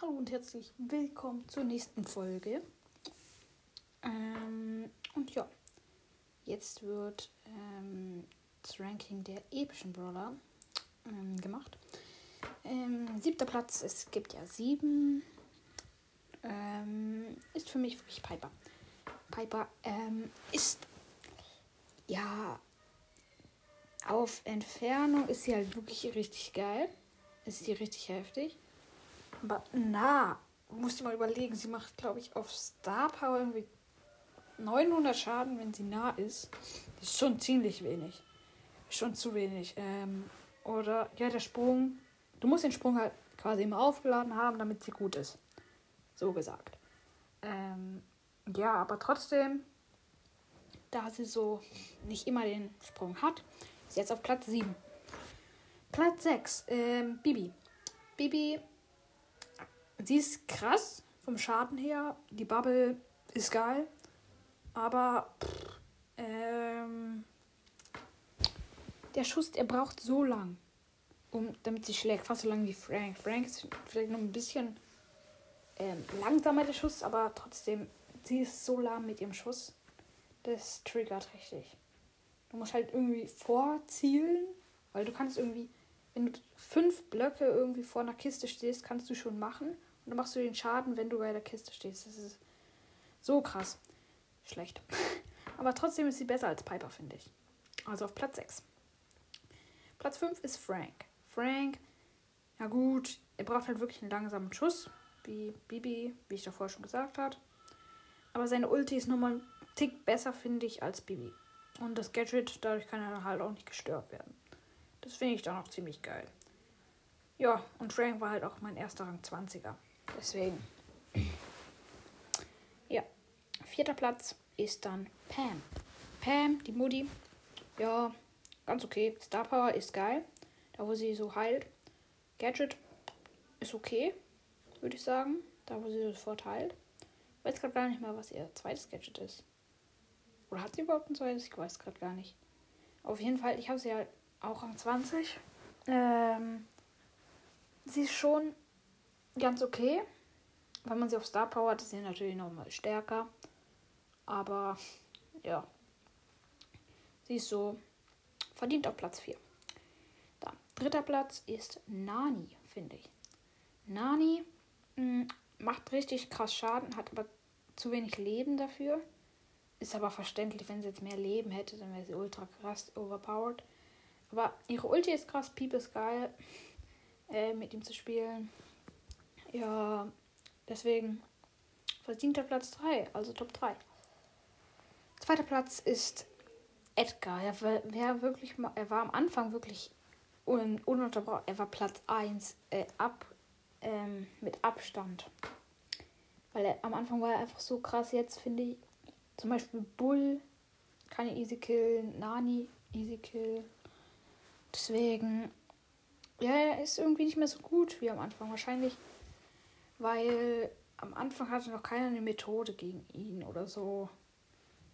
Hallo und herzlich willkommen zur nächsten Folge. Ähm, und ja, jetzt wird ähm, das Ranking der epischen Brawler ähm, gemacht. Ähm, siebter Platz, es gibt ja sieben, ähm, ist für mich wirklich Piper. Piper ähm, ist ja auf Entfernung ist sie halt wirklich richtig geil. Ist sie richtig heftig. Aber na, musst du mal überlegen, sie macht, glaube ich, auf Star Power irgendwie 900 Schaden, wenn sie nah ist. Das ist schon ziemlich wenig. Schon zu wenig. Ähm, oder, ja, der Sprung. Du musst den Sprung halt quasi immer aufgeladen haben, damit sie gut ist. So gesagt. Ähm, ja, aber trotzdem, da sie so nicht immer den Sprung hat, ist jetzt auf Platz 7. Platz 6, ähm, Bibi. Bibi, sie ist krass vom Schaden her. Die Bubble ist geil. Aber pff, ähm, der Schuss, der braucht so lang, um, damit sie schlägt. Fast so lang wie Frank. Frank ist vielleicht noch ein bisschen ähm, langsamer der Schuss, aber trotzdem, sie ist so lahm mit ihrem Schuss. Das triggert richtig. Du musst halt irgendwie vorzielen, weil du kannst irgendwie, wenn du fünf Blöcke irgendwie vor einer Kiste stehst, kannst du schon machen. Und dann machst du den Schaden, wenn du bei der Kiste stehst. Das ist so krass. Schlecht. Aber trotzdem ist sie besser als Piper, finde ich. Also auf Platz 6. Platz 5 ist Frank. Frank, ja gut, er braucht halt wirklich einen langsamen Schuss, wie Bibi, wie ich davor schon gesagt habe. Aber seine Ulti ist nochmal ein Tick besser, finde ich, als Bibi. Und das Gadget, dadurch kann er halt auch nicht gestört werden. Das finde ich dann auch ziemlich geil. Ja, und Frank war halt auch mein erster Rang 20er. Deswegen. Ja. Vierter Platz ist dann Pam. Pam, die Mutti. Ja, ganz okay. Star Power ist geil. Da, wo sie so heilt. Gadget ist okay, würde ich sagen. Da, wo sie sofort heilt. Ich weiß gerade gar nicht mehr, was ihr zweites Gadget ist. Oder hat sie überhaupt ein zweites? Ich weiß gerade gar nicht. Auf jeden Fall, ich habe sie halt auch Rang 20. Ähm, sie ist schon ganz okay. Wenn man sie auf Star Power hat, ist sie natürlich nochmal stärker. Aber ja. Sie ist so verdient auf Platz 4. Da. Dritter Platz ist Nani, finde ich. Nani mh, macht richtig krass Schaden, hat aber zu wenig Leben dafür. Ist aber verständlich, wenn sie jetzt mehr Leben hätte, dann wäre sie ultra krass overpowered. Aber ihre Ulti ist krass, Piep ist geil, äh, mit ihm zu spielen. Ja, deswegen verdienter Platz 3, also Top 3. Zweiter Platz ist Edgar. Er war, er wirklich, er war am Anfang wirklich un, ununterbrochen. Er war Platz 1 äh, ab, ähm, mit Abstand. Weil er, am Anfang war er einfach so krass. Jetzt finde ich, zum Beispiel Bull ich easy killen, Nani easy kill. Deswegen, ja, er ist irgendwie nicht mehr so gut wie am Anfang. Wahrscheinlich, weil am Anfang hatte noch keiner eine Methode gegen ihn oder so.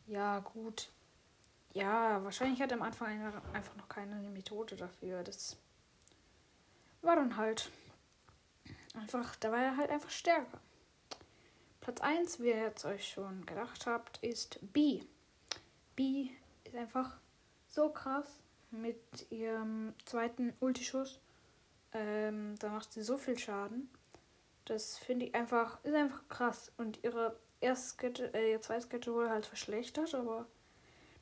Ja, gut. Ja, wahrscheinlich hatte am Anfang einfach noch keine Methode dafür. Das war dann halt einfach, da war er halt einfach stärker. Platz 1, wie ihr jetzt euch schon gedacht habt, ist B. B ist einfach so krass mit ihrem zweiten Ultischuss. Ähm, da macht sie so viel Schaden. Das finde ich einfach, ist einfach krass. Und ihre erste Skette, äh, ihr zweites Skette wurde halt verschlechtert, aber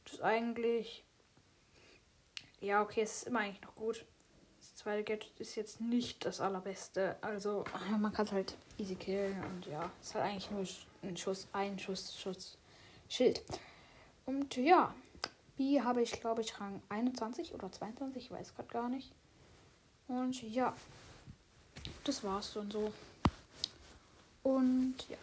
das ist eigentlich. Ja, okay, es ist immer eigentlich noch gut. Das zweite Gadget ist jetzt nicht das allerbeste. Also, man kann es halt easy killen und ja, es ist halt eigentlich nur ein Schuss, ein Schuss, Schuss, Schild. Und ja, B habe ich, glaube ich, Rang 21 oder 22, ich weiß gerade gar nicht. Und ja, das war's dann so. Und ja.